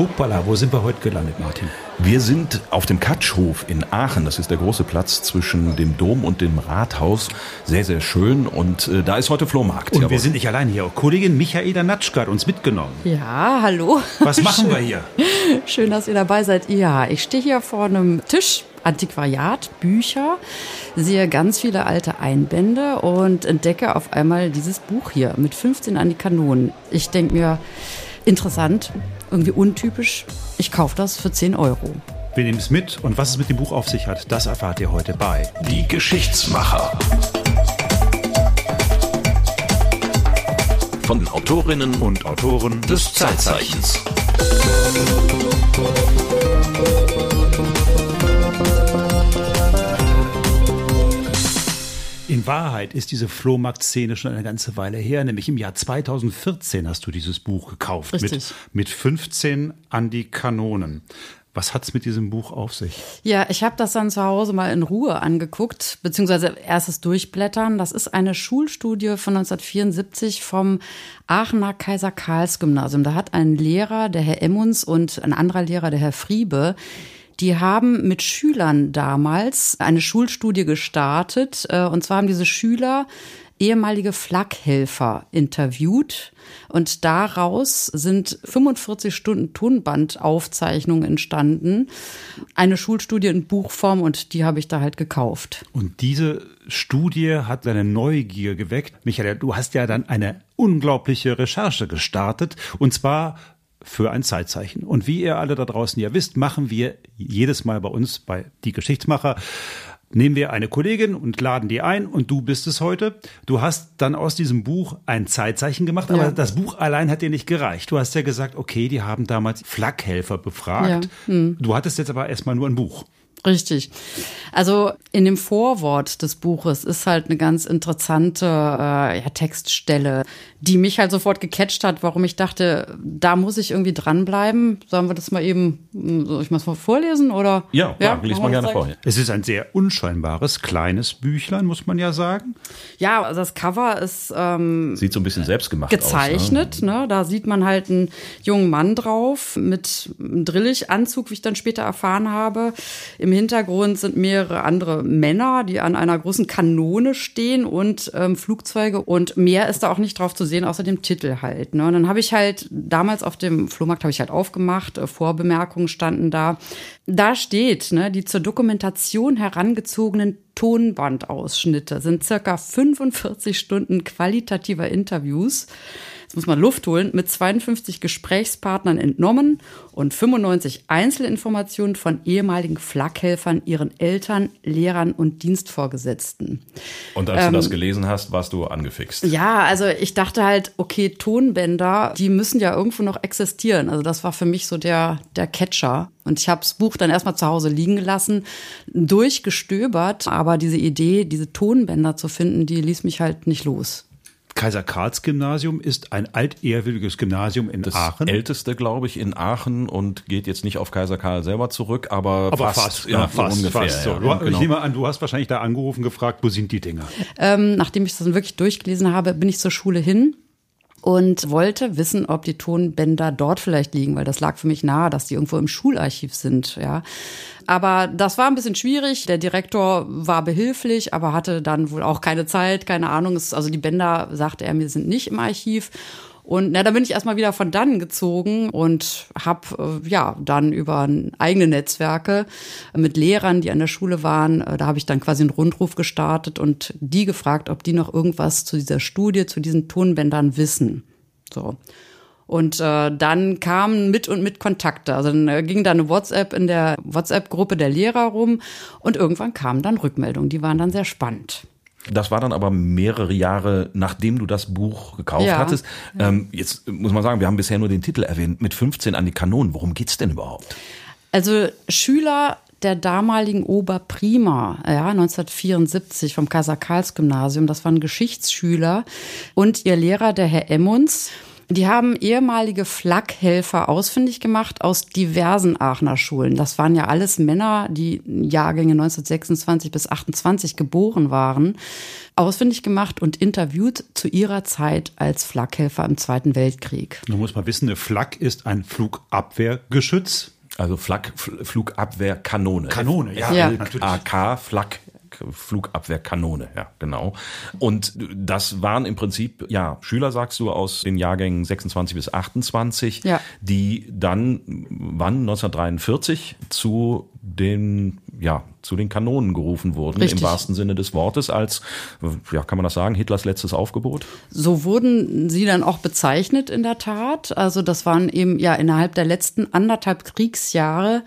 Hoppala, wo sind wir heute gelandet, Martin? Wir sind auf dem Katschhof in Aachen. Das ist der große Platz zwischen dem Dom und dem Rathaus. Sehr, sehr schön. Und äh, da ist heute Flohmarkt. Und Jawohl. wir sind nicht allein hier. Kollegin Michaela Natschka hat uns mitgenommen. Ja, hallo. Was machen wir hier? Schön, dass ihr dabei seid. Ja, ich stehe hier vor einem Tisch Antiquariat, Bücher, sehe ganz viele alte Einbände und entdecke auf einmal dieses Buch hier mit 15 an die Kanonen. Ich denke mir, interessant, irgendwie untypisch. Ich kaufe das für 10 Euro. Wir nehmen es mit und was es mit dem Buch auf sich hat, das erfahrt ihr heute bei Die Geschichtsmacher. Von Autorinnen und Autoren des Zeitzeichens. In Wahrheit ist diese Flohmarktszene schon eine ganze Weile her, nämlich im Jahr 2014 hast du dieses Buch gekauft. Richtig. Mit, mit 15 an die Kanonen. Was hat es mit diesem Buch auf sich? Ja, ich habe das dann zu Hause mal in Ruhe angeguckt, beziehungsweise erstes Durchblättern. Das ist eine Schulstudie von 1974 vom Aachener Kaiser Karls Gymnasium. Da hat ein Lehrer, der Herr Emmons, und ein anderer Lehrer, der Herr Friebe, die haben mit Schülern damals eine Schulstudie gestartet. Äh, und zwar haben diese Schüler ehemalige Flakhelfer interviewt und daraus sind 45 Stunden Tonbandaufzeichnungen entstanden. Eine Schulstudie in Buchform und die habe ich da halt gekauft. Und diese Studie hat deine Neugier geweckt. Michael, du hast ja dann eine unglaubliche Recherche gestartet und zwar für ein Zeitzeichen. Und wie ihr alle da draußen ja wisst, machen wir jedes Mal bei uns bei Die Geschichtsmacher nehmen wir eine Kollegin und laden die ein und du bist es heute. Du hast dann aus diesem Buch ein Zeitzeichen gemacht, aber ja. das Buch allein hat dir nicht gereicht. Du hast ja gesagt, okay, die haben damals Flakhelfer befragt. Ja. Hm. Du hattest jetzt aber erstmal nur ein Buch. Richtig. Also in dem Vorwort des Buches ist halt eine ganz interessante äh, ja, Textstelle, die mich halt sofort gecatcht hat, warum ich dachte, da muss ich irgendwie dranbleiben. Sollen wir das mal eben, soll ich mal vorlesen oder? Ja, ja, ja liest man gerne vor. Es ist ein sehr unscheinbares, kleines Büchlein, muss man ja sagen. Ja, also das Cover ist ähm, sieht so ein bisschen selbstgemacht gezeichnet. aus. Ne? Ne? Da sieht man halt einen jungen Mann drauf mit einem Drilliganzug, wie ich dann später erfahren habe. Im Hintergrund sind mehrere andere Männer, die an einer großen Kanone stehen und ähm, Flugzeuge und mehr ist da auch nicht drauf zu sehen, außer dem Titel halt. Ne? Und dann habe ich halt damals auf dem Flohmarkt habe ich halt aufgemacht, äh, Vorbemerkungen standen da. Da steht, ne, die zur Dokumentation herangezogenen Tonbandausschnitte sind circa 45 Stunden qualitativer Interviews jetzt muss man Luft holen, mit 52 Gesprächspartnern entnommen und 95 Einzelinformationen von ehemaligen Flakhelfern, ihren Eltern, Lehrern und Dienstvorgesetzten. Und als ähm, du das gelesen hast, warst du angefixt. Ja, also ich dachte halt, okay, Tonbänder, die müssen ja irgendwo noch existieren. Also das war für mich so der, der Catcher. Und ich habe das Buch dann erstmal zu Hause liegen gelassen, durchgestöbert, aber diese Idee, diese Tonbänder zu finden, die ließ mich halt nicht los. Kaiser Karls Gymnasium ist ein altehrwürdiges Gymnasium in das Aachen. Das älteste, glaube ich, in Aachen und geht jetzt nicht auf Kaiser Karl selber zurück, aber, aber fast, fast, ja, fast, ungefähr. Fast so. ja, genau. Ich nehme an, du hast wahrscheinlich da angerufen, gefragt, wo sind die Dinger? Ähm, nachdem ich das dann wirklich durchgelesen habe, bin ich zur Schule hin und wollte wissen, ob die Tonbänder dort vielleicht liegen, weil das lag für mich nahe, dass die irgendwo im Schularchiv sind, ja. Aber das war ein bisschen schwierig. Der Direktor war behilflich, aber hatte dann wohl auch keine Zeit, keine Ahnung. Also die Bänder, sagte er mir, sind nicht im Archiv. Und na, da bin ich erstmal wieder von dann gezogen und habe äh, ja dann über eigene Netzwerke mit Lehrern, die an der Schule waren, äh, da habe ich dann quasi einen Rundruf gestartet und die gefragt, ob die noch irgendwas zu dieser Studie, zu diesen Tonbändern wissen. So. Und äh, dann kamen mit und mit Kontakte. Also dann äh, ging da eine WhatsApp in der WhatsApp-Gruppe der Lehrer rum und irgendwann kamen dann Rückmeldungen. Die waren dann sehr spannend. Das war dann aber mehrere Jahre, nachdem du das Buch gekauft ja. hattest. Ähm, jetzt muss man sagen, wir haben bisher nur den Titel erwähnt, mit 15 an die Kanonen. Worum geht's denn überhaupt? Also Schüler der damaligen Oberprima, ja, 1974 vom Kaiser Karls Gymnasium, das waren Geschichtsschüler und ihr Lehrer, der Herr Emmons, Die haben ehemalige Flakhelfer ausfindig gemacht aus diversen Aachener Schulen. Das waren ja alles Männer, die Jahrgänge 1926 bis 28 geboren waren. Ausfindig gemacht und interviewt zu ihrer Zeit als Flakhelfer im Zweiten Weltkrieg. Nun muss man wissen, eine Flak ist ein Flugabwehrgeschütz. Also Flak, Flugabwehrkanone. Kanone, ja, ja. natürlich. AK, Flak, Flugabwehrkanone, ja, genau. Und das waren im Prinzip, ja, Schüler, sagst du, aus den Jahrgängen 26 bis 28, ja. die dann, wann, 1943, zu den, ja, zu den Kanonen gerufen wurden, Richtig. im wahrsten Sinne des Wortes, als, ja, kann man das sagen, Hitlers letztes Aufgebot? So wurden sie dann auch bezeichnet in der Tat. Also das waren eben, ja, innerhalb der letzten anderthalb Kriegsjahre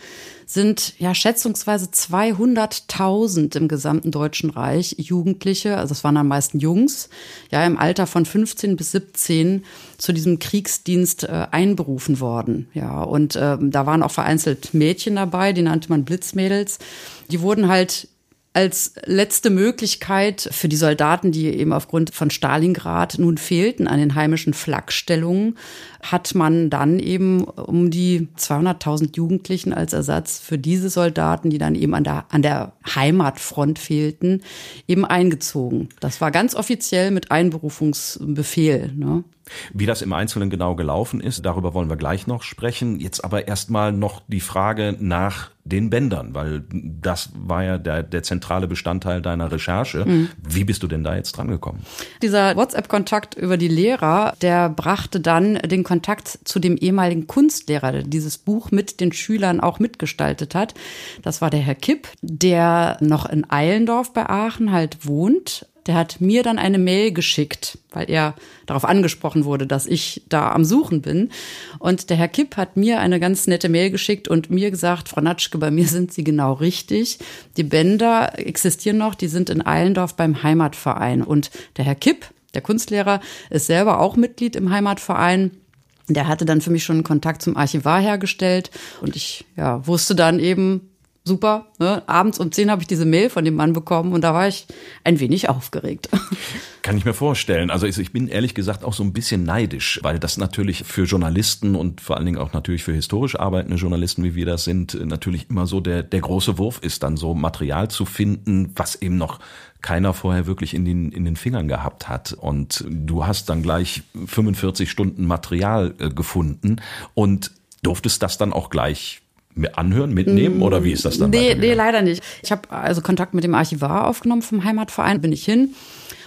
sind ja schätzungsweise 200.000 im gesamten Deutschen Reich Jugendliche, also es waren am meisten Jungs, ja im Alter von 15 bis 17 zu diesem Kriegsdienst äh, einberufen worden. Ja, und äh, da waren auch vereinzelt Mädchen dabei, die nannte man Blitzmädels. Die wurden halt als letzte Möglichkeit für die Soldaten, die eben aufgrund von Stalingrad nun fehlten an den heimischen Flakstellungen, hat man dann eben um die 200.000 Jugendlichen als Ersatz für diese Soldaten, die dann eben an der, an der Heimatfront fehlten, eben eingezogen. Das war ganz offiziell mit Einberufungsbefehl. Ne? Wie das im Einzelnen genau gelaufen ist, darüber wollen wir gleich noch sprechen. Jetzt aber erstmal noch die Frage nach den Bändern, weil das war ja der, der zentrale Bestandteil deiner Recherche. Mhm. Wie bist du denn da jetzt dran gekommen? Dieser WhatsApp-Kontakt über die Lehrer, der brachte dann den Kontakt zu dem ehemaligen Kunstlehrer, der dieses Buch mit den Schülern auch mitgestaltet hat. Das war der Herr Kipp, der noch in Eilendorf bei Aachen halt wohnt der hat mir dann eine Mail geschickt, weil er darauf angesprochen wurde, dass ich da am Suchen bin. Und der Herr Kipp hat mir eine ganz nette Mail geschickt und mir gesagt, Frau Natschke, bei mir sind Sie genau richtig. Die Bänder existieren noch, die sind in Eilendorf beim Heimatverein. Und der Herr Kipp, der Kunstlehrer, ist selber auch Mitglied im Heimatverein. Der hatte dann für mich schon einen Kontakt zum Archivar hergestellt und ich ja, wusste dann eben, super. Ne? Abends um zehn habe ich diese Mail von dem Mann bekommen und da war ich ein wenig aufgeregt. Kann ich mir vorstellen. Also ich bin ehrlich gesagt auch so ein bisschen neidisch, weil das natürlich für Journalisten und vor allen Dingen auch natürlich für historisch arbeitende Journalisten, wie wir das sind, natürlich immer so der, der große Wurf ist, dann so Material zu finden, was eben noch keiner vorher wirklich in den, in den Fingern gehabt hat. Und du hast dann gleich 45 Stunden Material äh, gefunden und durftest das dann auch gleich anhören, mitnehmen oder wie ist das dann? Nee, nee leider nicht. Ich habe also Kontakt mit dem Archivar aufgenommen vom Heimatverein, bin ich hin.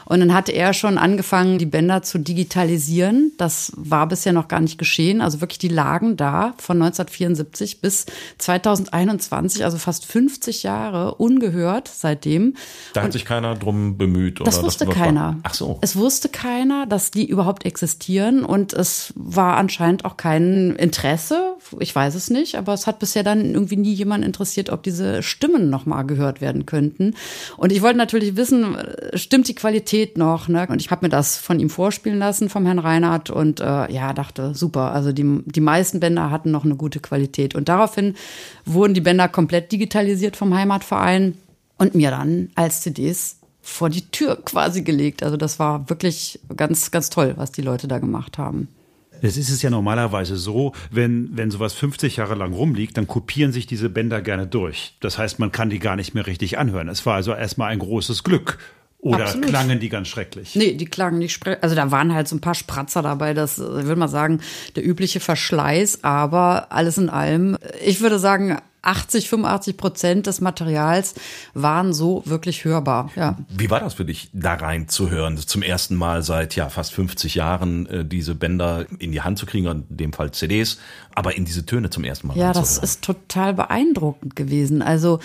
Und dann hatte er schon angefangen, die Bänder zu digitalisieren. Das war bisher noch gar nicht geschehen. Also wirklich, die lagen da von 1974 bis 2021, also fast 50 Jahre ungehört seitdem. Da hat Und sich keiner drum bemüht. Oder das wusste das keiner. Ach so. Es wusste keiner, dass die überhaupt existieren. Und es war anscheinend auch kein Interesse. Ich weiß es nicht, aber es hat bisher dann irgendwie nie jemand interessiert, ob diese Stimmen nochmal gehört werden könnten. Und ich wollte natürlich wissen, stimmt die Qualität Qualität noch. Ne? Und ich habe mir das von ihm vorspielen lassen, vom Herrn Reinhardt. Und äh, ja, dachte, super. Also die, die meisten Bänder hatten noch eine gute Qualität. Und daraufhin wurden die Bänder komplett digitalisiert vom Heimatverein und mir dann als CDs vor die Tür quasi gelegt. Also das war wirklich ganz, ganz toll, was die Leute da gemacht haben. Es ist es ja normalerweise so, wenn, wenn sowas 50 Jahre lang rumliegt, dann kopieren sich diese Bänder gerne durch. Das heißt, man kann die gar nicht mehr richtig anhören. Es war also erstmal ein großes Glück, oder Absolut. klangen die ganz schrecklich? Nee, die klangen nicht schrecklich. Also da waren halt so ein paar Spratzer dabei, das würde man sagen, der übliche Verschleiß, aber alles in allem, ich würde sagen, 80, 85 Prozent des Materials waren so wirklich hörbar. Ja. Wie war das für dich, da rein zu hören? Zum ersten Mal seit ja fast 50 Jahren äh, diese Bänder in die Hand zu kriegen, in dem Fall CDs, aber in diese Töne zum ersten Mal. Ja, das ist total beeindruckend gewesen. Also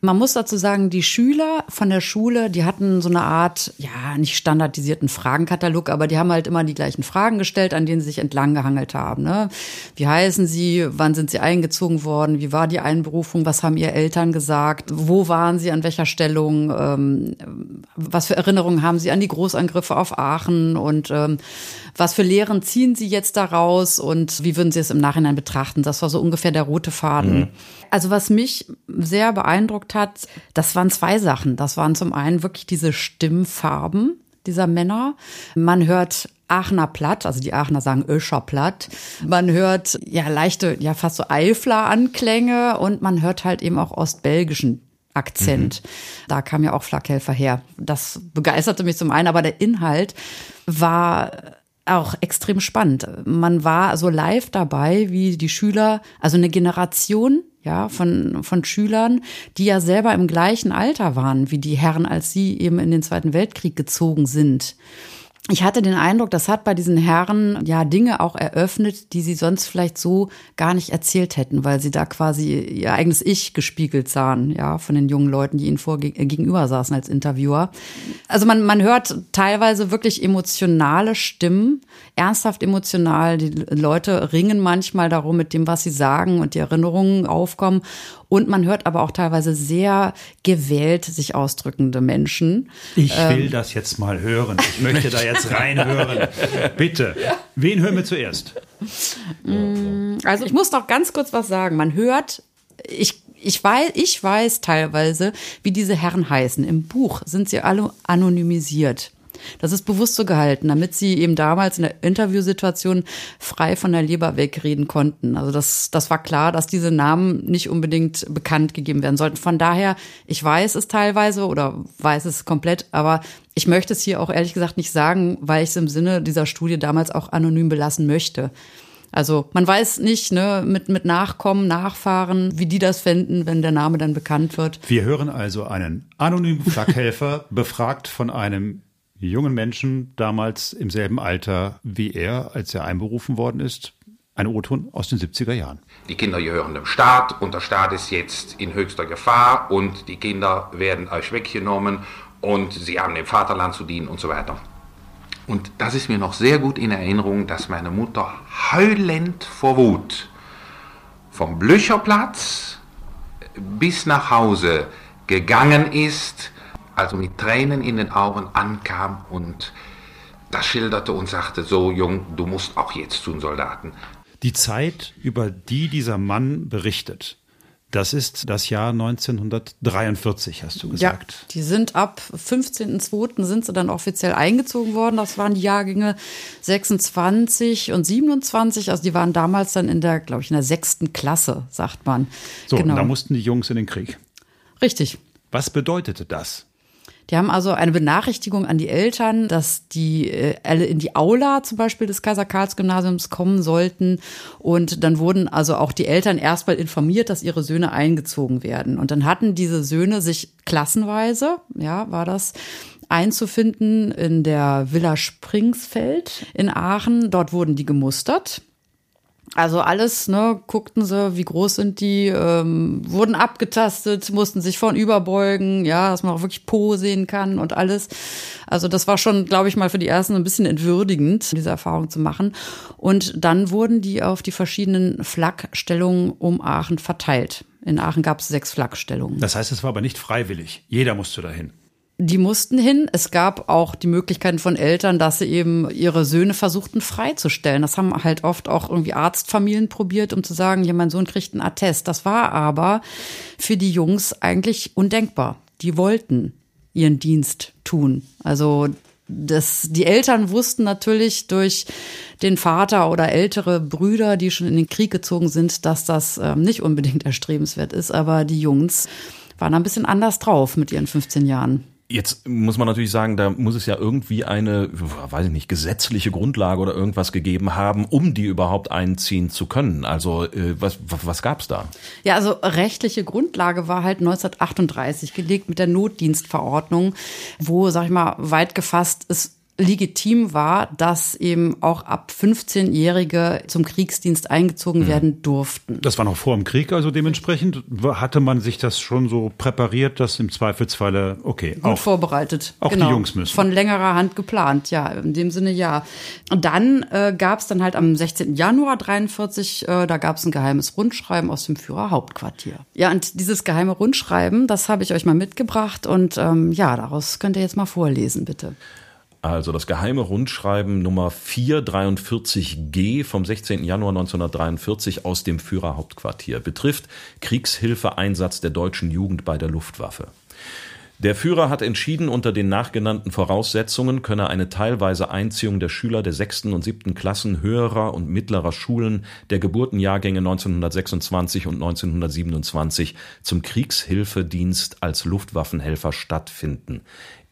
man muss dazu sagen, die Schüler von der Schule, die hatten so eine Art, ja, nicht standardisierten Fragenkatalog, aber die haben halt immer die gleichen Fragen gestellt, an denen sie sich entlang gehangelt haben. Ne? Wie heißen sie? Wann sind sie eingezogen worden? Wie war die Einberufung? Einberufung? Was haben Ihre Eltern gesagt? Wo waren Sie an welcher Stellung? Ähm, was für Erinnerungen haben Sie an die Großangriffe auf Aachen? Und ähm, was für Lehren ziehen Sie jetzt daraus? Und wie würden Sie es im Nachhinein betrachten? Das war so ungefähr der rote Faden. Mhm. Also was mich sehr beeindruckt hat, das waren zwei Sachen. Das waren zum einen wirklich diese Stimmfarben dieser Männer. Man hört Aachener Platt, also die Aachener sagen Öscher Platt. Man hört ja leichte, ja fast so Eifler-Anklänge und man hört halt eben auch ostbelgischen Akzent. Mhm. Da kam ja auch Flakhelfer her. Das begeisterte mich zum einen, aber der Inhalt war auch extrem spannend. Man war so live dabei, wie die Schüler, also eine Generation ja, von, von Schülern, die ja selber im gleichen Alter waren wie die Herren, als sie eben in den Zweiten Weltkrieg gezogen sind ich hatte den Eindruck, das hat bei diesen Herren ja Dinge auch eröffnet, die sie sonst vielleicht so gar nicht erzählt hätten, weil sie da quasi ihr eigenes Ich gespiegelt sahen, ja, von den jungen Leuten, die ihnen vor äh, gegenüber saßen als Interviewer. Also man, man hört teilweise wirklich emotionale Stimmen, ernsthaft emotional. Die Leute ringen manchmal darum mit dem, was sie sagen und die Erinnerungen aufkommen. Und man hört aber auch teilweise sehr gewählt sich ausdrückende Menschen. Ich will ähm, das jetzt mal hören. Ich möchte da jetzt reinhören. Bitte. Wen hören wir zuerst? Mm, also ich muss noch ganz kurz was sagen. Man hört, ich ich weiß, ich weiß teilweise, wie diese Herren heißen. Im Buch sind sie alle anonymisiert. Das ist bewusst so gehalten, damit sie eben damals in der Interviewsituation frei von der Leber wegreden konnten. Also das, das war klar, dass diese Namen nicht unbedingt bekannt gegeben werden sollten. Von daher, ich weiß es teilweise oder weiß es komplett, aber ich möchte es hier auch ehrlich gesagt nicht sagen, weil ich es im Sinne dieser Studie damals auch anonym belassen möchte. Also man weiß nicht, ne, mit, mit Nachkommen, Nachfahren, wie die das fänden, wenn der Name dann bekannt wird. Wir hören also einen anonymen Flakhelfer, befragt von einem jungen Menschen damals im selben Alter wie er, als er einberufen worden ist. Ein O-Ton aus den 70er Jahren. Die Kinder gehören dem Staat und der Staat ist jetzt in höchster Gefahr und die Kinder werden euch weggenommen und sie haben dem Vaterland zu dienen und so weiter. Und das ist mir noch sehr gut in Erinnerung, dass meine Mutter heulend vor Wut vom Blücherplatz bis nach Hause gegangen ist also mit Tränen in den Augen ankam und das schilderte und sagte, so jung, du musst auch jetzt zu den Soldaten. Die Zeit, über die dieser Mann berichtet, das ist das Jahr 1943, hast du gesagt. Ja, die sind ab 15.02. sind sie dann offiziell eingezogen worden. Das waren die Jahrgänge 26 und 27. Also die waren damals dann in der, glaube ich, in der sechsten Klasse, sagt man. So, genau. und da mussten die Jungs in den Krieg. Richtig. Was bedeutete das? Die haben also eine Benachrichtigung an die Eltern, dass die äh, alle in die Aula zum Beispiel des Kaiser-Karls-Gymnasiums kommen sollten. Und dann wurden also auch die Eltern erstmal informiert, dass ihre Söhne eingezogen werden. Und dann hatten diese Söhne sich klassenweise, ja, war das, einzufinden in der Villa Springsfeld in Aachen. Dort wurden die gemustert. Also alles, ne, guckten sie, wie groß sind die, ähm, wurden abgetastet, mussten sich vorn überbeugen, ja, dass man auch wirklich Po sehen kann und alles. Also das war schon, glaube ich, mal für die ersten ein bisschen entwürdigend, diese Erfahrung zu machen. Und dann wurden die auf die verschiedenen Flakstellungen um Aachen verteilt. In Aachen gab es sechs Flakstellungen. Das heißt, es war aber nicht freiwillig. Jeder musste dahin die mussten hin. Es gab auch die Möglichkeiten von Eltern, dass sie eben ihre Söhne versuchten freizustellen. Das haben halt oft auch irgendwie Arztfamilien probiert, um zu sagen, ja, mein Sohn kriegt einen Attest. Das war aber für die Jungs eigentlich undenkbar. Die wollten ihren Dienst tun. Also das, die Eltern wussten natürlich durch den Vater oder ältere Brüder, die schon in den Krieg gezogen sind, dass das ähm, nicht unbedingt erstrebenswert ist. Aber die Jungs waren ein bisschen anders drauf mit ihren 15 Jahren. Jetzt muss man natürlich sagen, da muss es ja irgendwie eine, weiß ich nicht, gesetzliche Grundlage oder irgendwas gegeben haben, um die überhaupt einziehen zu können. Also äh, was, was gab's da? Ja, also rechtliche Grundlage war halt 1938 gelegt mit der Notdienstverordnung, wo, sag ich mal, weit gefasst ist legitim war, dass eben auch ab 15-Jährige zum Kriegsdienst eingezogen mhm. werden durften. Das war noch vor dem Krieg, also dementsprechend hatte man sich das schon so präpariert, dass im Zweifelsfalle, okay, Gut auch, vorbereitet. Auch genau. die Jungs müssen. Von längerer Hand geplant, ja, in dem Sinne ja. Und dann äh, gab es dann halt am 16. Januar 43, äh, da gab es ein geheimes Rundschreiben aus dem Führerhauptquartier. Ja, und dieses geheime Rundschreiben, das habe ich euch mal mitgebracht und ähm, ja, daraus könnt ihr jetzt mal vorlesen, bitte. Also das geheime Rundschreiben Nummer 443G vom 16. Januar 1943 aus dem Führerhauptquartier betrifft Kriegshilfeeinsatz der deutschen Jugend bei der Luftwaffe. Der Führer hat entschieden, unter den nachgenannten Voraussetzungen könne eine teilweise Einziehung der Schüler der sechsten und siebten Klassen höherer und mittlerer Schulen der Geburtenjahrgänge 1926 und 1927 zum Kriegshilfedienst als Luftwaffenhelfer stattfinden.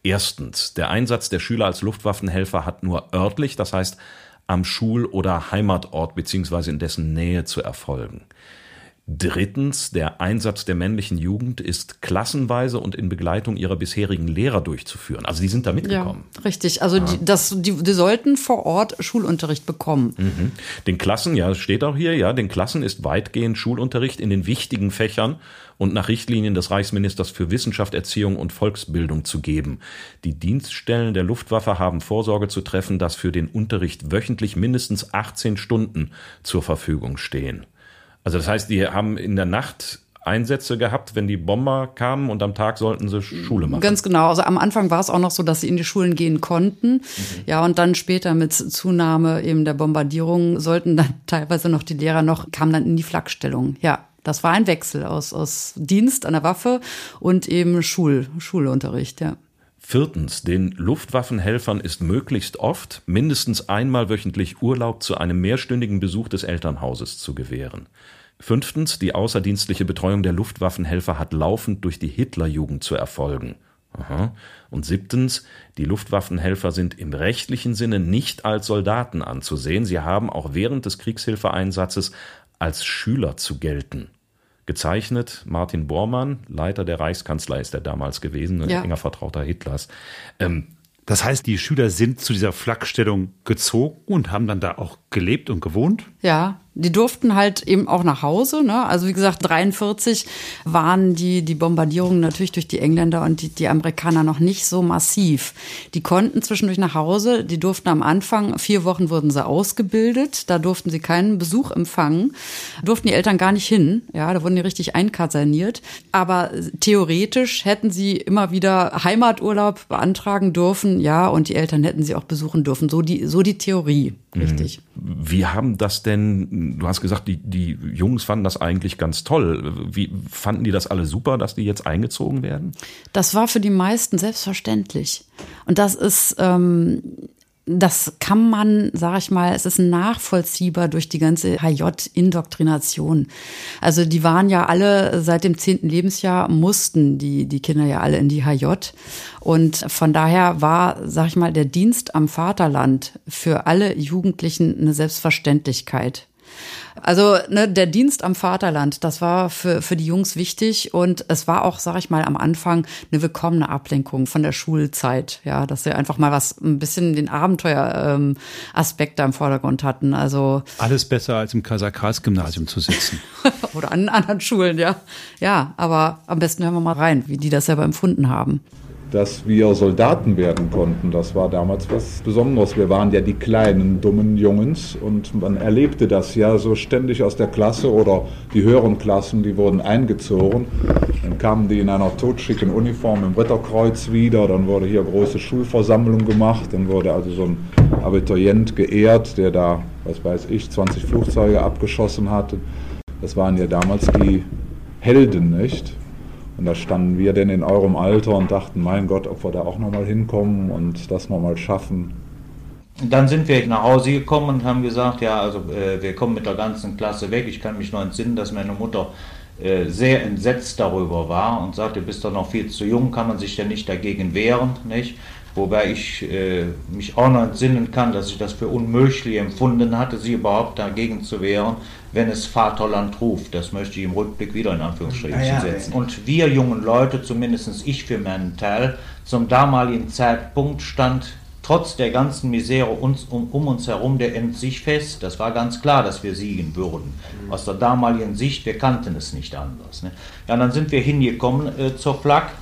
Erstens. Der Einsatz der Schüler als Luftwaffenhelfer hat nur örtlich, das heißt am Schul- oder Heimatort bzw. in dessen Nähe zu erfolgen. Drittens, der Einsatz der männlichen Jugend ist klassenweise und in Begleitung ihrer bisherigen Lehrer durchzuführen. Also die sind da mitgekommen. Ja, richtig. Also ja. die, das, die, die sollten vor Ort Schulunterricht bekommen. Mhm. Den Klassen, ja, steht auch hier, ja, den Klassen ist weitgehend Schulunterricht in den wichtigen Fächern und nach Richtlinien des Reichsministers für Wissenschaft, Erziehung und Volksbildung zu geben. Die Dienststellen der Luftwaffe haben Vorsorge zu treffen, dass für den Unterricht wöchentlich mindestens 18 Stunden zur Verfügung stehen. Also das heißt, die haben in der Nacht Einsätze gehabt, wenn die Bomber kamen und am Tag sollten sie Schule machen. Ganz genau. Also am Anfang war es auch noch so, dass sie in die Schulen gehen konnten. Mhm. Ja, und dann später mit Zunahme eben der Bombardierung sollten dann teilweise noch die Lehrer noch, kamen dann in die Flakstellung. Ja. Das war ein Wechsel aus, aus Dienst an der Waffe und eben Schul, Schulunterricht, ja. Viertens, den Luftwaffenhelfern ist möglichst oft mindestens einmal wöchentlich Urlaub zu einem mehrstündigen Besuch des Elternhauses zu gewähren. Fünftens, die außerdienstliche Betreuung der Luftwaffenhelfer hat laufend durch die Hitlerjugend zu erfolgen. Aha. Und siebtens, die Luftwaffenhelfer sind im rechtlichen Sinne nicht als Soldaten anzusehen, sie haben auch während des Kriegshilfeeinsatzes als Schüler zu gelten. Gezeichnet Martin Bormann, Leiter der Reichskanzlei ist er damals gewesen, ein ja. enger Vertrauter Hitlers. Ähm, das heißt, die Schüler sind zu dieser Flakstellung gezogen und haben dann da auch gelebt und gewohnt? Ja, die durften halt eben auch nach Hause. Ne? Also wie gesagt, 43 waren die, die Bombardierungen natürlich durch die Engländer und die, die Amerikaner noch nicht so massiv. Die konnten zwischendurch nach Hause. Die durften am Anfang, vier Wochen wurden sie ausgebildet. Da durften sie keinen Besuch empfangen. Durften die Eltern gar nicht hin. Ja, da wurden die richtig einkaserniert. Aber theoretisch hätten sie immer wieder Heimaturlaub beantragen dürfen. Ja, und die Eltern hätten sie auch besuchen dürfen. So die, so die Theorie. Mhm. Richtig. Wie haben das denn, du hast gesagt, die, die Jungs fanden das eigentlich ganz toll. Wie fanden die das alle super, dass die jetzt eingezogen werden? Das war für die meisten selbstverständlich. Und das ist, ähm, das kann man, sag ich mal, es ist nachvollziehbar durch die ganze HJ-Indoktrination. Also die waren ja alle seit dem zehnten Lebensjahr mussten die, die Kinder ja alle in die HJ. Und von daher war, sag ich mal, der Dienst am Vaterland für alle Jugendlichen eine Selbstverständlichkeit. Also ne, der Dienst am Vaterland, das war für, für die Jungs wichtig und es war auch, sag ich mal, am Anfang eine willkommene Ablenkung von der Schulzeit. Ja, dass sie einfach mal was, ein bisschen den Abenteuer-Aspekt ähm, da im Vordergrund hatten. Also Alles besser als im Kaiser-Karls-Gymnasium zu sitzen. Oder an anderen Schulen, ja. Ja, aber am besten hören wir mal rein, wie die das selber empfunden haben dass wir Soldaten werden konnten. Das war damals was Besonderes. Wir waren ja die kleinen, dummen Jungens und man erlebte das ja so ständig aus der Klasse oder die höheren Klassen, die wurden eingezogen. Dann kamen die in einer totschicken Uniform im Ritterkreuz wieder, dann wurde hier große Schulversammlung gemacht, dann wurde also so ein Abiturient geehrt, der da, was weiß ich, 20 Flugzeuge abgeschossen hatte. Das waren ja damals die Helden, nicht? Und da standen wir denn in eurem Alter und dachten, mein Gott, ob wir da auch nochmal hinkommen und das nochmal schaffen. Dann sind wir nach Hause gekommen und haben gesagt, ja, also äh, wir kommen mit der ganzen Klasse weg. Ich kann mich noch entsinnen, dass meine Mutter äh, sehr entsetzt darüber war und sagte, du bist doch noch viel zu jung, kann man sich ja nicht dagegen wehren, nicht? Wobei ich äh, mich auch noch entsinnen kann, dass ich das für unmöglich empfunden hatte, sie überhaupt dagegen zu wehren, wenn es Vaterland ruft. Das möchte ich im Rückblick wieder in Anführungsstrichen ja, ja, setzen. Und wir jungen Leute, zumindest ich für meinen Teil, zum damaligen Zeitpunkt stand trotz der ganzen Misere uns, um, um, uns herum der End sich fest. Das war ganz klar, dass wir siegen würden. Mhm. Aus der damaligen Sicht, wir kannten es nicht anders. Ne? Ja, dann sind wir hingekommen äh, zur Flak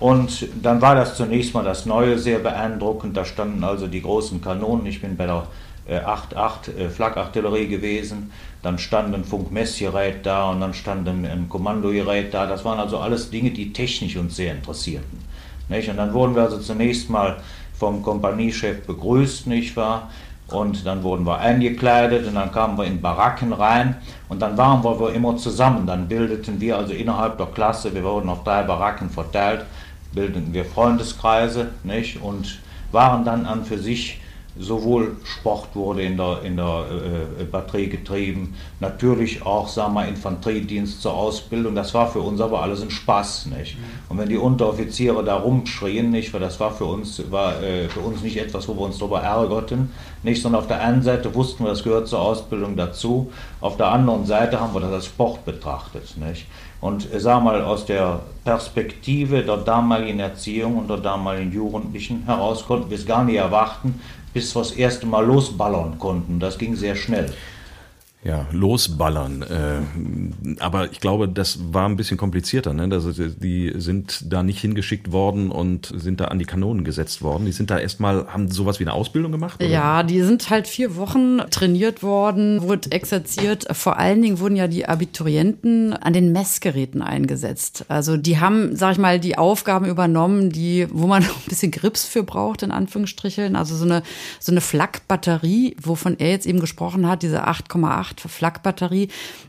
und dann war das zunächst mal das Neue sehr beeindruckend. Da standen also die großen Kanonen. Ich bin bei der äh, 8-8 äh, Flakartillerie gewesen. Dann stand ein Funkmessgerät da und dann stand ein, ein Kommandogerät da. Das waren also alles Dinge, die technisch uns sehr interessierten. Nicht? Und dann wurden wir also zunächst mal vom Kompaniechef begrüßt, nicht wahr? Und dann wurden wir eingekleidet und dann kamen wir in Baracken rein und dann waren wir immer zusammen. Dann bildeten wir also innerhalb der Klasse, wir wurden auf drei Baracken verteilt, bildeten wir Freundeskreise nicht? und waren dann an für sich sowohl Sport wurde in der, in der äh, Batterie getrieben, natürlich auch, sagen wir, Infanteriedienst zur Ausbildung, das war für uns aber alles ein Spaß, nicht? Und wenn die Unteroffiziere da rumschrien, nicht, weil das war für uns, war äh, für uns nicht etwas, wo wir uns darüber ärgerten, nicht, sondern auf der einen Seite wussten wir, das gehört zur Ausbildung dazu, auf der anderen Seite haben wir das als Sport betrachtet, nicht? Und äh, sag mal, aus der Perspektive der damaligen Erziehung und der damaligen Jugendlichen heraus konnten wir es gar nicht erwarten, bis wir das erste Mal losballern konnten. Das ging sehr schnell. Ja, losballern. Äh, aber ich glaube, das war ein bisschen komplizierter. Ne? Also die sind da nicht hingeschickt worden und sind da an die Kanonen gesetzt worden. Die sind da erstmal, haben sowas wie eine Ausbildung gemacht? Oder? Ja, die sind halt vier Wochen trainiert worden, wurde exerziert. Vor allen Dingen wurden ja die Abiturienten an den Messgeräten eingesetzt. Also die haben, sag ich mal, die Aufgaben übernommen, die, wo man ein bisschen Grips für braucht, in Anführungsstrichen. Also so eine, so eine Flak-Batterie, wovon er jetzt eben gesprochen hat, diese 8,8 Flakbatterie.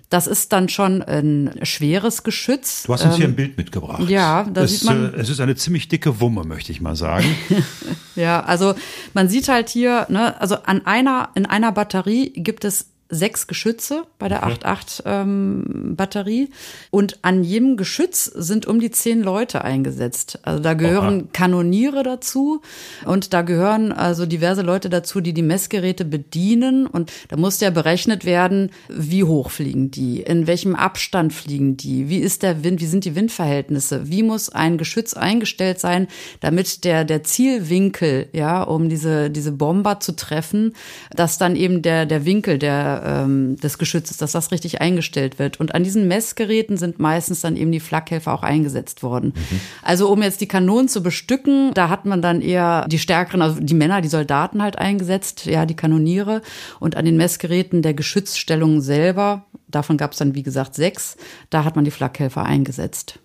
Das ist dann schon ein schweres Geschütz. Du hast uns ähm, hier ein Bild mitgebracht. Ja, da es, sieht man. Äh, es ist eine ziemlich dicke Wumme, möchte ich mal sagen. ja, also man sieht halt hier, ne, also an einer, in einer Batterie gibt es sechs Geschütze bei der 8.8 ähm, Batterie und an jedem Geschütz sind um die zehn Leute eingesetzt. Also da gehören Oha. Kanoniere dazu und da gehören also diverse Leute dazu, die die Messgeräte bedienen und da muss ja berechnet werden, wie hoch fliegen die, in welchem Abstand fliegen die, wie ist der Wind, wie sind die Windverhältnisse, wie muss ein Geschütz eingestellt sein, damit der der Zielwinkel, ja, um diese diese Bomber zu treffen, dass dann eben der der Winkel der ähm, des Geschützes, dass das richtig eingestellt wird. Und an diesen Messgeräten sind meistens dann eben die Flakhelfer auch eingesetzt worden. Mhm. Also um jetzt die Kanonen zu bestücken, da hat man dann eher die stärkeren, also die Männer, die Soldaten halt eingesetzt, ja, die Kanoniere. Und an den Messgeräten der Geschützstellungen selber, davon gab es dann wie gesagt sechs, da hat man die Flakhelfer eingesetzt.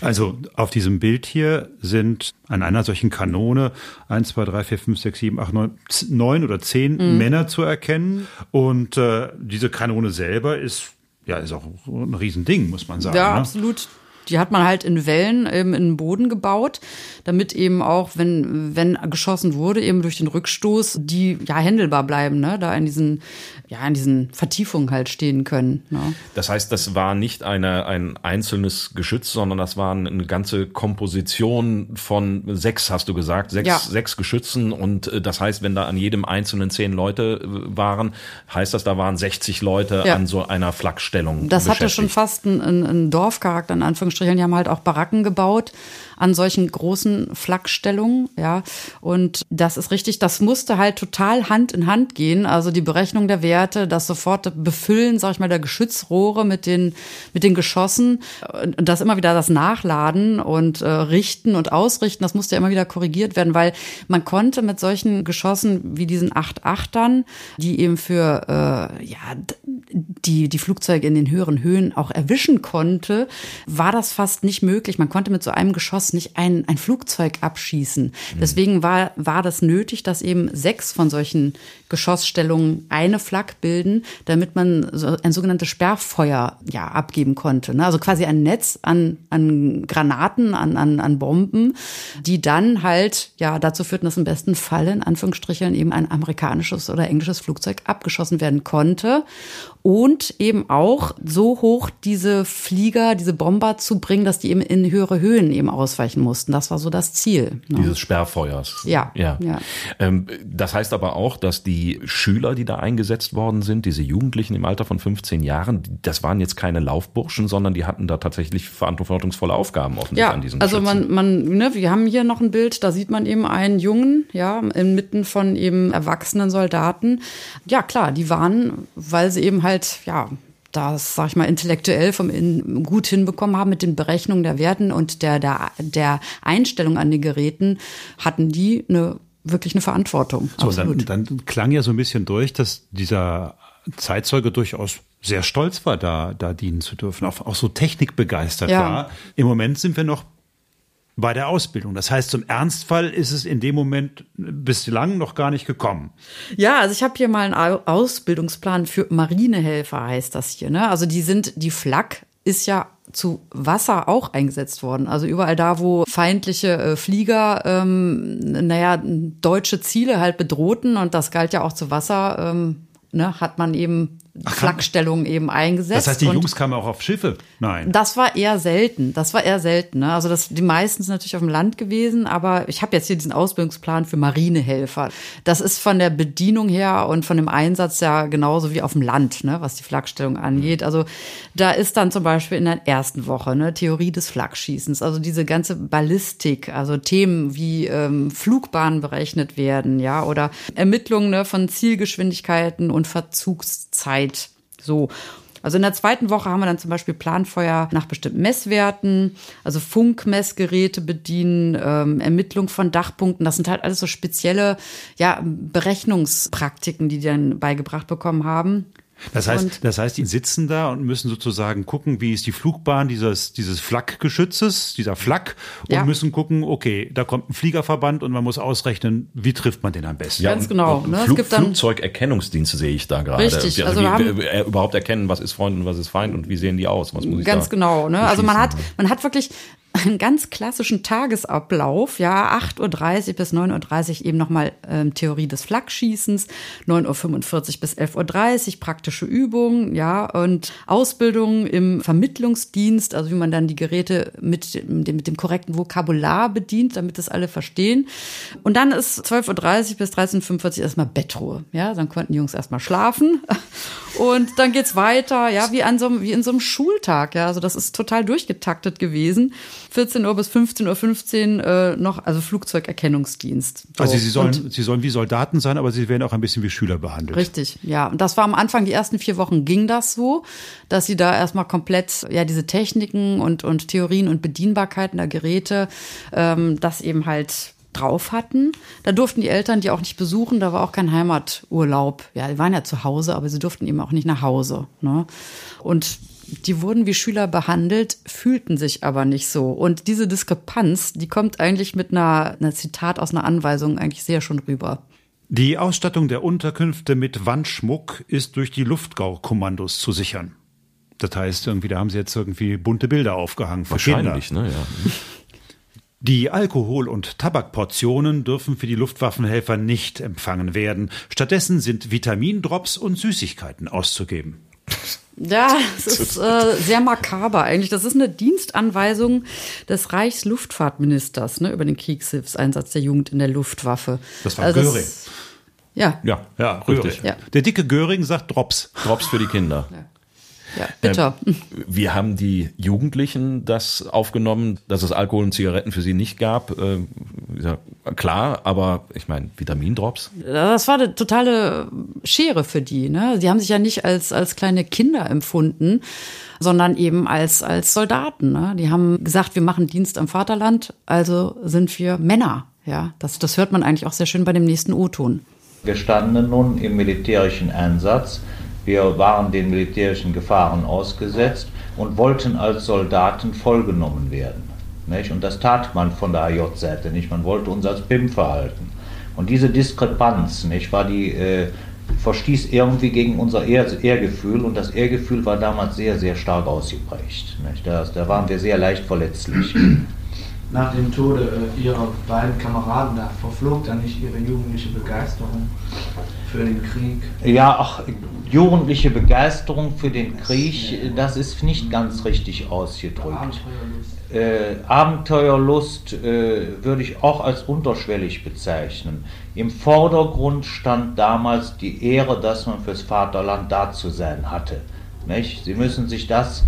Also auf diesem Bild hier sind an einer solchen Kanone 1, 2, 3, 4, 5, 6, 7, 8, 9, 9 oder 10 mhm. Männer zu erkennen. Und äh, diese Kanone selber ist ja ist auch ein Riesending, muss man sagen. Ja, ne? absolut. Die hat man halt in Wellen ähm, in den Boden gebaut, damit eben auch, wenn, wenn geschossen wurde, eben durch den Rückstoß, die ja händelbar bleiben, ne? da in diesen, ja, in diesen Vertiefungen halt stehen können. Ne? Das heißt, das war nicht eine, ein einzelnes Geschütz, sondern das war eine ganze Komposition von sechs, hast du gesagt, sechs, ja. sechs Geschützen. Und äh, das heißt, wenn da an jedem einzelnen zehn Leute äh, waren, heißt das, da waren 60 Leute ja. an so einer Flakstellung. Das hatte schon fast einen, einen Dorfcharakter, in Anführungszeichen Anführungsstrichen, die haben halt auch Baracken gebaut an solchen großen Flakstellungen, ja. Und das ist richtig, das musste halt total Hand in Hand gehen. Also die Berechnung der Werte, das soforte Befüllen, sag ich mal, der Geschützrohre mit den, mit den Geschossen und das immer wieder das Nachladen und äh, richten und ausrichten, das musste ja immer wieder korrigiert werden, weil man konnte mit solchen Geschossen wie diesen 8-8ern, die eben für, äh, ja, die, die Flugzeuge in den höheren Höhen auch erwischen konnte, war das fast nicht möglich. Man konnte mit so einem Geschoss nicht ein, ein Flugzeug abschießen. Mhm. Deswegen war, war das nötig, dass eben sechs von solchen Geschossstellungen eine Flak bilden, damit man so ein sogenanntes Sperrfeuer ja abgeben konnte. Ne? Also quasi ein Netz an, an Granaten, an, an, an Bomben, die dann halt ja dazu führten, dass im besten Fall in Anführungsstrichen eben ein amerikanisches oder englisches Flugzeug abgeschossen werden konnte und eben auch so hoch diese Flieger, diese Bomber zu bringen, dass die eben in höhere Höhen eben ausweichen mussten. Das war so das Ziel. Ne? Dieses Sperrfeuers. Ja. ja. ja. Ähm, das heißt aber auch, dass die Schüler, die da eingesetzt worden sind, diese Jugendlichen im Alter von 15 Jahren, das waren jetzt keine Laufburschen, sondern die hatten da tatsächlich verantwortungsvolle Aufgaben offensichtlich ja, an diesen Also man, man, ne, wir haben hier noch ein Bild, da sieht man eben einen Jungen, ja, inmitten von eben erwachsenen Soldaten. Ja, klar, die waren, weil sie eben halt halt, ja, das, sag ich mal, intellektuell vom in, gut hinbekommen haben mit den Berechnungen der Werten und der, der, der Einstellung an den Geräten, hatten die eine wirklich eine Verantwortung. So, dann, dann klang ja so ein bisschen durch, dass dieser Zeitzeuge durchaus sehr stolz war, da, da dienen zu dürfen, auch, auch so technikbegeistert ja. war. Im Moment sind wir noch bei der Ausbildung. Das heißt, zum Ernstfall ist es in dem Moment bislang noch gar nicht gekommen. Ja, also ich habe hier mal einen Ausbildungsplan für Marinehelfer, heißt das hier. Ne? Also die sind, die Flak ist ja zu Wasser auch eingesetzt worden. Also überall da, wo feindliche äh, Flieger, ähm, naja, deutsche Ziele halt bedrohten und das galt ja auch zu Wasser, ähm, ne, hat man eben Flakstellungen eben eingesetzt. Das heißt, die Jungs kamen auch auf Schiffe? Nein. Das war eher selten. Das war eher selten. Ne? Also das, die meisten sind natürlich auf dem Land gewesen, aber ich habe jetzt hier diesen Ausbildungsplan für Marinehelfer. Das ist von der Bedienung her und von dem Einsatz ja genauso wie auf dem Land, ne, was die Flakstellung angeht. Also da ist dann zum Beispiel in der ersten Woche ne, Theorie des Flakschießens, also diese ganze Ballistik, also Themen wie ähm, Flugbahnen berechnet werden, ja, oder Ermittlungen ne, von Zielgeschwindigkeiten und Verzugszeiten so. Also in der zweiten Woche haben wir dann zum Beispiel Planfeuer nach bestimmten Messwerten, also Funkmessgeräte bedienen, ähm, Ermittlung von Dachpunkten. Das sind halt alles so spezielle ja, Berechnungspraktiken, die die dann beigebracht bekommen haben. Das heißt, das heißt, die sitzen da und müssen sozusagen gucken, wie ist die Flugbahn dieses, dieses Flakgeschützes, dieser Flak, und Ja. müssen gucken, okay, da kommt ein Fliegerverband und man muss ausrechnen, wie trifft man den am besten. Ganz und- genau, und ne? Es Flug, gibt dann- Flugzeugerkennungsdienste sehe ich da gerade. Richtig, Also, also wir wie, haben- äh, überhaupt erkennen, was ist Freund und was ist Feind und wie sehen die aus? Was muss ich Ganz da genau, ne? Also man hat, man hat wirklich einen ganz klassischen Tagesablauf, ja, 8.30 Uhr bis 9.30 Uhr eben nochmal ähm, Theorie des Flakschießens, 9.45 Uhr bis 11.30 Uhr praktische Übungen, ja, und Ausbildung im Vermittlungsdienst, also wie man dann die Geräte mit dem, mit dem korrekten Vokabular bedient, damit das alle verstehen. Und dann ist 12.30 Uhr bis 13.45 Uhr erstmal Bettruhe, ja, dann konnten die Jungs erstmal schlafen. Und dann geht's weiter, ja, wie an so wie in so einem Schultag, ja. Also das ist total durchgetaktet gewesen. 14 Uhr bis 15.15 Uhr äh, noch, also Flugzeugerkennungsdienst. So. Also sie sollen, Und- sie sollen wie Soldaten sein, aber sie werden auch ein bisschen wie Schüler behandelt. Richtig, ja. Und das war am Anfang, die ersten vier Wochen ging das so, dass sie da erstmal komplett, ja, diese Techniken und, und Theorien und Bedienbarkeiten der Geräte, ähm, das eben halt drauf hatten. Da durften die Eltern die auch nicht besuchen, da war auch kein Heimaturlaub. Ja, die waren ja zu Hause, aber sie durften eben auch nicht nach Hause. Ne? Und die wurden wie Schüler behandelt, fühlten sich aber nicht so. Und diese Diskrepanz, die kommt eigentlich mit einer, einer Zitat aus einer Anweisung eigentlich sehr schon rüber. Die Ausstattung der Unterkünfte mit Wandschmuck ist durch die Luftgaukommandos zu sichern. Das heißt, irgendwie, da haben sie jetzt irgendwie bunte Bilder aufgehangen für Kinder. Wahrscheinlich, ne? Ja. Die Alkohol- und Tabakportionen dürfen für die Luftwaffenhelfer nicht empfangen werden. Stattdessen sind Vitamindrops und Süßigkeiten auszugeben. Ja, es ist äh, sehr makaber eigentlich. Das ist eine Dienstanweisung des Reichsluftfahrtministers ne, über den Kriegshilfseinsatz der Jugend in der Luftwaffe. Das war Also Göring. ist- Ja, ja, Ja, Ja, richtig. Ja. Der dicke Göring sagt Drops. Drops für die Kinder. Bitter. Wie haben die Jugendlichen das aufgenommen, dass es Alkohol und Zigaretten für sie nicht gab? Äh, ja, klar, aber ich meine, Vitamindrops? Das war eine totale Schere für die. Ne? Die haben sich ja nicht als, als kleine Kinder empfunden, sondern eben als, als Soldaten. Ne? Die haben gesagt, wir machen Dienst am Vaterland, also sind wir Männer. Ja, das, das hört man eigentlich auch sehr schön bei dem nächsten O-Ton. Wir standen nun im militärischen Einsatz. Wir waren den militärischen Gefahren ausgesetzt und wollten als Soldaten vollgenommen werden. Nicht? Und das tat man von der AJ-Seite nicht. Man wollte uns als BIM verhalten. Und diese Diskrepanz nicht, war die, äh, verstieß irgendwie gegen unser Ehr Ehrgefühl. Und das Ehrgefühl war damals sehr, sehr stark ausgeprägt. Da, da waren wir sehr leicht verletzlich. Nach dem Tode äh, ihrer beiden Kameraden da verflog dann nicht ihre jugendliche Begeisterung für den Krieg. Ja, ach, jugendliche Begeisterung für den Krieg, das ist nicht ganz richtig ausgedrückt. Abenteuerlust. Äh, Abenteuerlust äh, würde ich auch als unterschwellig bezeichnen. Im Vordergrund stand damals die Ehre, dass man fürs Vaterland da zu sein hatte. Nicht? Sie müssen sich das,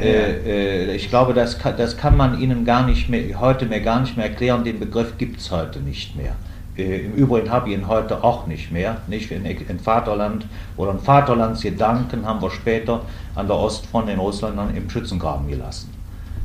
äh, äh, ich glaube, das kann, das kann man Ihnen gar nicht mehr, heute mehr gar nicht mehr erklären. Den Begriff gibt es heute nicht mehr. Äh, Im Übrigen habe ich ihn heute auch nicht mehr. Nicht in, in Vaterland oder ein Vaterlandsgedanken haben wir später an der Ostfront in Russland im Schützengraben gelassen.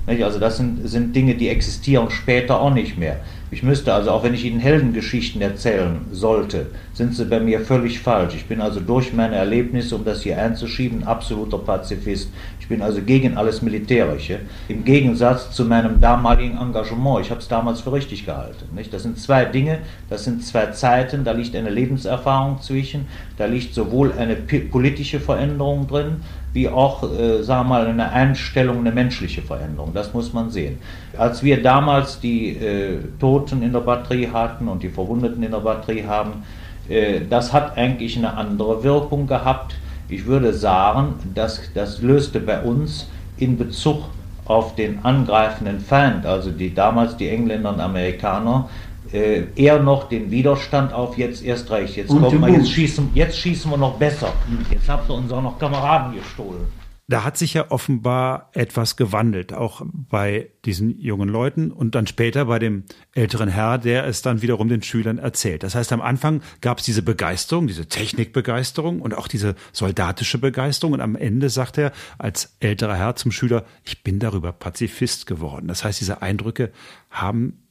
Nicht? Also das sind, sind Dinge, die existieren später auch nicht mehr. Ich müsste also, auch wenn ich Ihnen Heldengeschichten erzählen sollte, sind sie bei mir völlig falsch. Ich bin also durch meine Erlebnisse, um das hier einzuschieben, ein absoluter Pazifist. Ich bin also gegen alles Militärische. Im Gegensatz zu meinem damaligen Engagement. Ich habe es damals für richtig gehalten. Nicht? Das sind zwei Dinge, das sind zwei Zeiten, da liegt eine Lebenserfahrung zwischen, da liegt sowohl eine politische Veränderung drin, wie auch, äh, sagen wir mal, eine Einstellung, eine menschliche Veränderung. Das muss man sehen. Als wir damals die äh, Toten in der Batterie hatten und die Verwundeten in der Batterie haben, äh, das hat eigentlich eine andere Wirkung gehabt. Ich würde sagen, dass das löste bei uns in Bezug auf den angreifenden Feind, also die damals die Engländer und Amerikaner, äh, eher noch den Widerstand auf, jetzt erst recht, jetzt, kommt mal, jetzt, schießen, jetzt schießen wir noch besser. Jetzt habt ihr uns auch noch Kameraden gestohlen. Da hat sich ja offenbar etwas gewandelt, auch bei diesen jungen Leuten und dann später bei dem älteren Herr, der es dann wiederum den Schülern erzählt. Das heißt, am Anfang gab es diese Begeisterung, diese Technikbegeisterung und auch diese soldatische Begeisterung und am Ende sagt er als älterer Herr zum Schüler, ich bin darüber Pazifist geworden. Das heißt, diese Eindrücke haben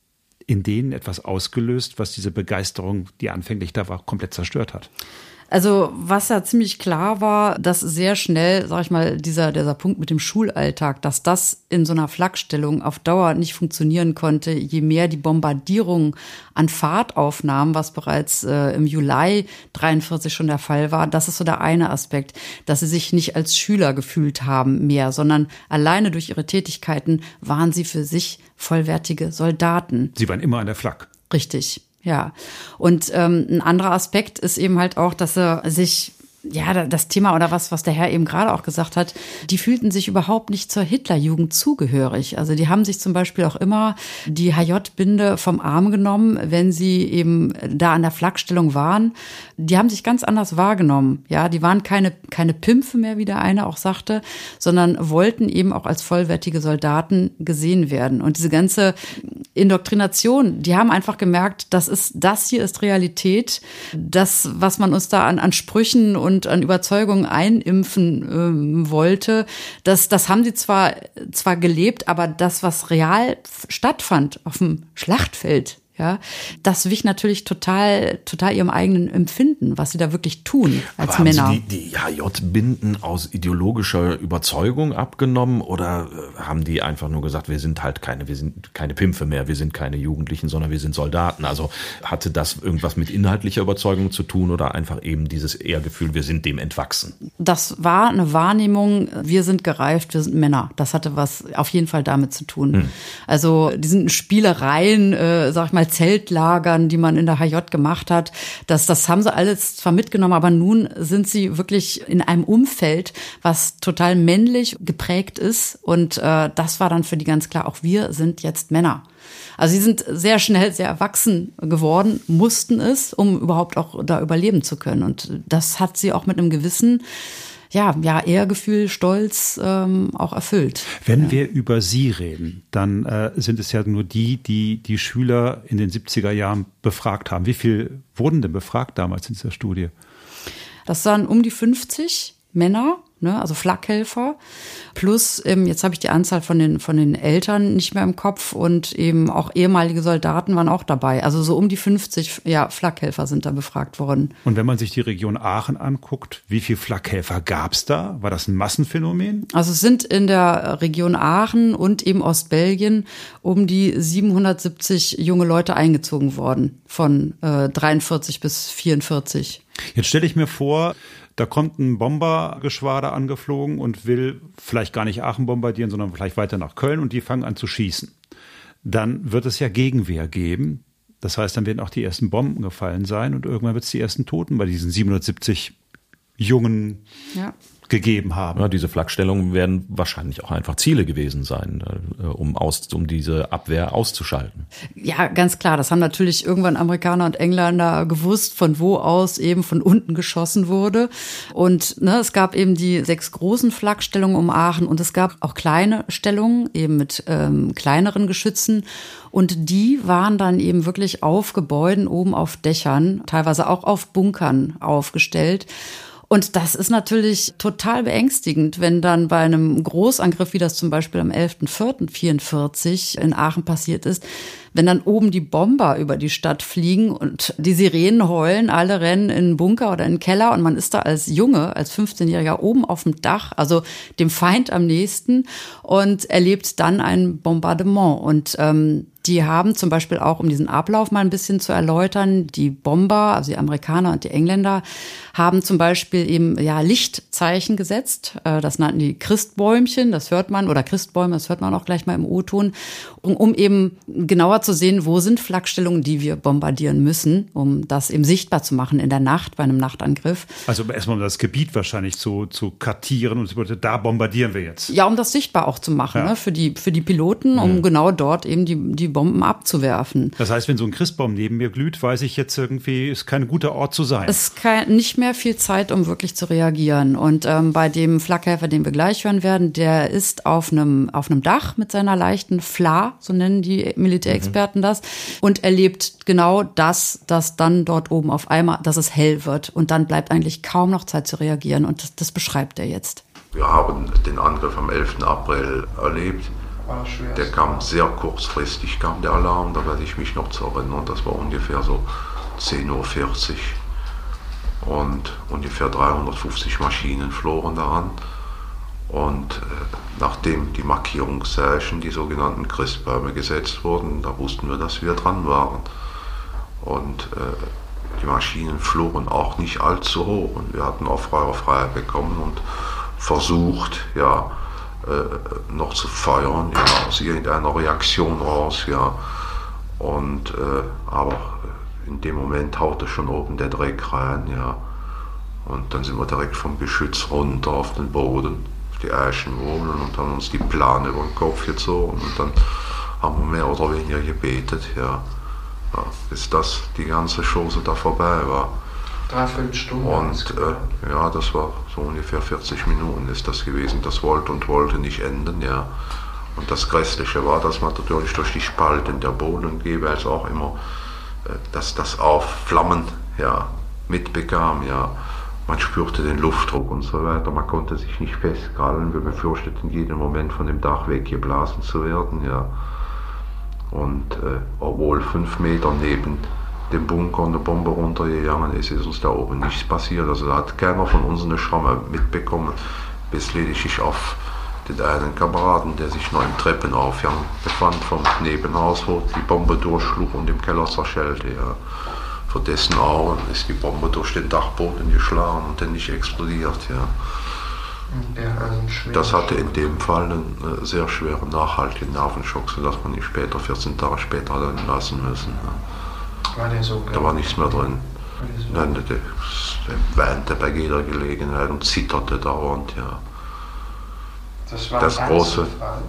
in denen etwas ausgelöst, was diese Begeisterung, die anfänglich da war, komplett zerstört hat. Also was ja ziemlich klar war, dass sehr schnell, sag ich mal, dieser, dieser Punkt mit dem Schulalltag, dass das in so einer Flakstellung auf Dauer nicht funktionieren konnte, je mehr die Bombardierung an Fahrt aufnahm, was bereits äh, im Juli 43 schon der Fall war. Das ist so der eine Aspekt, dass sie sich nicht als Schüler gefühlt haben mehr, sondern alleine durch ihre Tätigkeiten waren sie für sich vollwertige Soldaten. Sie waren immer an der Flak. Richtig. Ja, und ähm, ein anderer Aspekt ist eben halt auch, dass er sich ja, das Thema oder was, was der Herr eben gerade auch gesagt hat, die fühlten sich überhaupt nicht zur Hitlerjugend zugehörig. Also die haben sich zum Beispiel auch immer die HJ-Binde vom Arm genommen, wenn sie eben da an der Flakstellung waren. Die haben sich ganz anders wahrgenommen. Ja, die waren keine, keine Pimpfe mehr, wie der eine auch sagte, sondern wollten eben auch als vollwertige Soldaten gesehen werden. Und diese ganze Indoktrination, die haben einfach gemerkt, das ist, das hier ist Realität. Das, was man uns da an, an Sprüchen und an Überzeugungen einimpfen ähm, wollte, das, das haben sie zwar, zwar gelebt, aber das, was real stattfand auf dem Schlachtfeld, ja, das wich natürlich total, total ihrem eigenen Empfinden, was sie da wirklich tun als Aber Männer. Haben Sie die, die HJ-Binden aus ideologischer Überzeugung abgenommen oder äh, haben die einfach nur gesagt, wir sind halt keine, wir sind keine Pimpfe mehr, wir sind keine Jugendlichen, sondern wir sind Soldaten? Also hatte das irgendwas mit inhaltlicher Überzeugung zu tun oder einfach eben dieses Ehrgefühl, wir sind dem entwachsen? Das war eine Wahrnehmung, wir sind gereift, wir sind Männer. Das hatte was auf jeden Fall damit zu tun. Hm. Also diesen Spielereien, äh, sag ich mal, Zeltlagern, die man in der HJ gemacht hat. Das, das haben sie alles zwar mitgenommen, aber nun sind sie wirklich in einem Umfeld, was total männlich geprägt ist. Und äh, das war dann für die ganz klar, auch wir sind jetzt Männer. Also sie sind sehr schnell sehr erwachsen geworden, mussten es, um überhaupt auch da überleben zu können. Und das hat sie auch mit einem gewissen ja, ja, Ehrgefühl, Stolz ähm, auch erfüllt. Wenn ja. wir über Sie reden, dann äh, sind es ja nur die, die die Schüler in den 70er Jahren befragt haben. Wie viel wurden denn befragt damals in dieser Studie? Das waren um die 50 Männer ne, also Flakhelfer. Plus, ähm, jetzt habe ich die Anzahl von den, von den Eltern nicht mehr im Kopf und eben auch ehemalige Soldaten waren auch dabei. Also so um die 50 ja, Flakhelfer sind da befragt worden. Und wenn man sich die Region Aachen anguckt, wie viele Flakhelfer gab es da? War das ein Massenphänomen? Also es sind in der Region Aachen und eben Ostbelgien um die 770 junge Leute eingezogen worden, von äh, 43 bis 44. Jetzt stelle ich mir vor, da kommt ein Bombergeschwader angeflogen und will vielleicht gar nicht Aachen bombardieren, sondern vielleicht weiter nach Köln und die fangen an zu schießen. Dann wird es ja Gegenwehr geben. Das heißt, dann werden auch die ersten Bomben gefallen sein und irgendwann wird es die ersten Toten bei diesen 770 jungen ja gegeben haben. Ja, diese Flakstellungen werden wahrscheinlich auch einfach Ziele gewesen sein, äh, um, aus, um diese Abwehr auszuschalten. Ja, ganz klar. Das haben natürlich irgendwann Amerikaner und Engländer gewusst, von wo aus eben von unten geschossen wurde. Und ne, es gab eben die sechs großen Flakstellungen um Aachen und es gab auch kleine Stellungen, eben mit ähm, kleineren Geschützen. Und die waren dann eben wirklich auf Gebäuden oben auf Dächern, teilweise auch auf Bunkern aufgestellt. Und das ist natürlich total beängstigend, wenn dann bei einem Großangriff, wie das zum Beispiel am 11.04.44 in Aachen passiert ist, wenn dann oben die Bomber über die Stadt fliegen und die Sirenen heulen, alle rennen in einen Bunker oder in den Keller und man ist da als Junge, als 15-Jähriger oben auf dem Dach, also dem Feind am nächsten und erlebt dann ein Bombardement. Und ähm, die haben zum Beispiel auch, um diesen Ablauf mal ein bisschen zu erläutern, die Bomber, also die Amerikaner und die Engländer, haben zum Beispiel eben ja Lichtzeichen gesetzt. Äh, das nannten die Christbäumchen, das hört man, oder Christbäume, das hört man auch gleich mal im O-Ton, um, um eben genauer zu sehen, wo sind Flakstellungen, die wir bombardieren müssen, um das eben sichtbar zu machen in der Nacht bei einem Nachtangriff. Also erstmal um das Gebiet wahrscheinlich zu, zu kartieren und da bombardieren wir jetzt. Ja, um das sichtbar auch zu machen, ja. ne, für die, für die Piloten, um mhm. genau dort eben die, die Bomben abzuwerfen. Das heißt, wenn so ein Christbaum neben mir glüht, weiß ich jetzt irgendwie, ist kein guter Ort zu sein. Es ist kein, nicht mehr viel Zeit, um wirklich zu reagieren. Und ähm, bei dem Flakhelfer, den wir gleich hören werden, der ist auf einem, auf einem Dach mit seiner leichten Fla, so nennen die Militärexperten mhm. das, und erlebt genau das, dass dann dort oben auf einmal, dass es hell wird. Und dann bleibt eigentlich kaum noch Zeit zu reagieren. Und das, das beschreibt er jetzt. Wir haben den Angriff am 11. April erlebt. Der kam sehr kurzfristig, kam der Alarm, da werde ich mich noch zu erinnern. Das war ungefähr so 10.40 Uhr. Und ungefähr 350 Maschinen flogen daran. Und äh, nachdem die Markierungszeichen, die sogenannten Christbäume, gesetzt wurden, da wussten wir, dass wir dran waren. Und äh, die Maschinen flogen auch nicht allzu hoch. Und wir hatten auch Feuerfreiheit bekommen und versucht, ja, äh, noch zu feuern, ja, aus irgendeiner Reaktion raus, ja. Und, äh, aber in dem Moment haute schon oben der Dreck rein, ja. Und dann sind wir direkt vom Geschütz runter auf den Boden, auf die Eichenwohnen und haben uns die Plane über den Kopf gezogen und dann haben wir mehr oder weniger gebetet, ja. ja bis das die ganze Chose da vorbei war. Dreiviertel Stunde. Und äh, ja, das war so ungefähr 40 Minuten ist das gewesen. Das wollte und wollte nicht enden, ja. Und das Grässliche war, dass man natürlich durch die Spalten der Boden jeweils auch immer, äh, dass das Aufflammen ja, mitbekam, ja. Man spürte den Luftdruck und so weiter. Man konnte sich nicht festhalten. Wir befürchteten jeden Moment von dem Dach weggeblasen zu werden, ja. Und äh, obwohl fünf Meter neben dem Bunker eine Bombe runtergegangen ist, ist uns da oben nichts passiert. Also da hat keiner von uns eine Schramme mitbekommen, bis lediglich auf den einen Kameraden, der sich noch im Treppenaufgang befand vom Nebenhaus, wo die Bombe durchschlug und im Keller zerschellte. Ja. Vor dessen Augen ist die Bombe durch den Dachboden geschlagen und dann nicht explodiert. Ja. Das hatte in dem Fall einen äh, sehr schweren, nachhaltigen Nervenschock, sodass man ihn später, 14 Tage später, dann lassen müssen. Ja. War der so da war nichts mehr drin. So Nein, der, der weinte bei jeder Gelegenheit und zitterte dauernd, ja. Das war das große. Fall.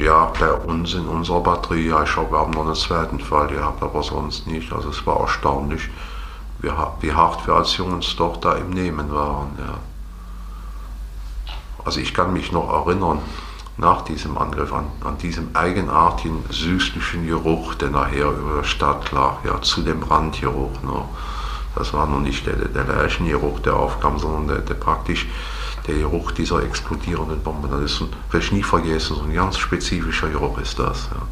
Ja, bei uns in unserer Batterie, ja, ich glaube, wir haben noch einen zweiten Fall gehabt, aber sonst nicht. Also es war erstaunlich, wie, wie hart wir als Jungs doch da im Nehmen waren, ja. Also ich kann mich noch erinnern, nach diesem Angriff an, an diesem eigenartigen süßlichen Geruch, der nachher über der Stadt lag, ja, zu dem Brandgeruch. Ne. Das war noch nicht der, der Leichengeruch, der aufkam, sondern der, der praktisch der Geruch dieser explodierenden Bomben. Das ist, ein, werde ich nie vergessen, so ein ganz spezifischer Geruch ist das. Ja.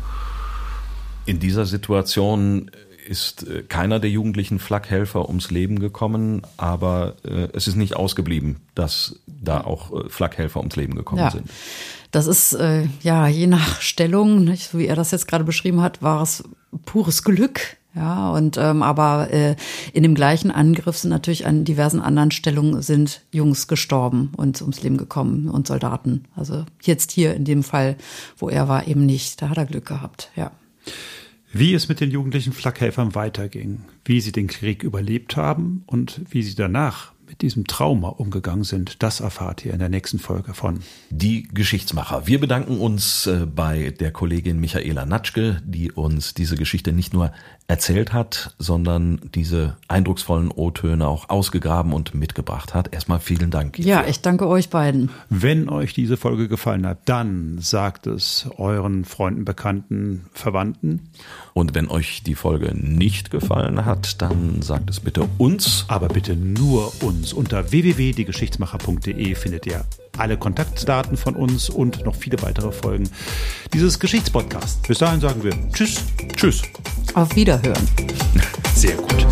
In dieser Situation ist äh, keiner der jugendlichen Flakhelfer ums Leben gekommen, aber äh, es ist nicht ausgeblieben, dass da auch äh, Flakhelfer ums Leben gekommen ja. sind. Das ist äh, ja je nach Stellung, nicht? so wie er das jetzt gerade beschrieben hat, war es pures Glück. Ja, und ähm, aber äh, in dem gleichen Angriff sind natürlich an diversen anderen Stellungen sind Jungs gestorben und ums Leben gekommen und Soldaten. Also jetzt hier in dem Fall, wo er war, eben nicht. Da hat er Glück gehabt, ja. Wie es mit den jugendlichen Flakhelfern weiterging, wie sie den Krieg überlebt haben und wie sie danach mit diesem Trauma umgegangen sind, das erfahrt ihr in der nächsten Folge von Die Geschichtsmacher. Wir bedanken uns äh, bei der Kollegin Michaela Natschke, die uns diese Geschichte nicht nur erzählt hat, sondern diese eindrucksvollen O-Töne auch ausgegraben und mitgebracht hat. Erstmal vielen Dank. Ja, ich danke euch beiden. Wenn euch diese Folge gefallen hat, dann sagt es euren Freunden, Bekannten, Verwandten. Und wenn euch die Folge nicht gefallen hat, dann sagt es bitte uns. Aber bitte nur uns. Unter www.diegeschichtsmacher.de findet ihr alle Kontaktdaten von uns und noch viele weitere Folgen dieses Geschichtspodcasts. Bis dahin sagen wir Tschüss. Tschüss. Auf Wiederhören. Sehr gut.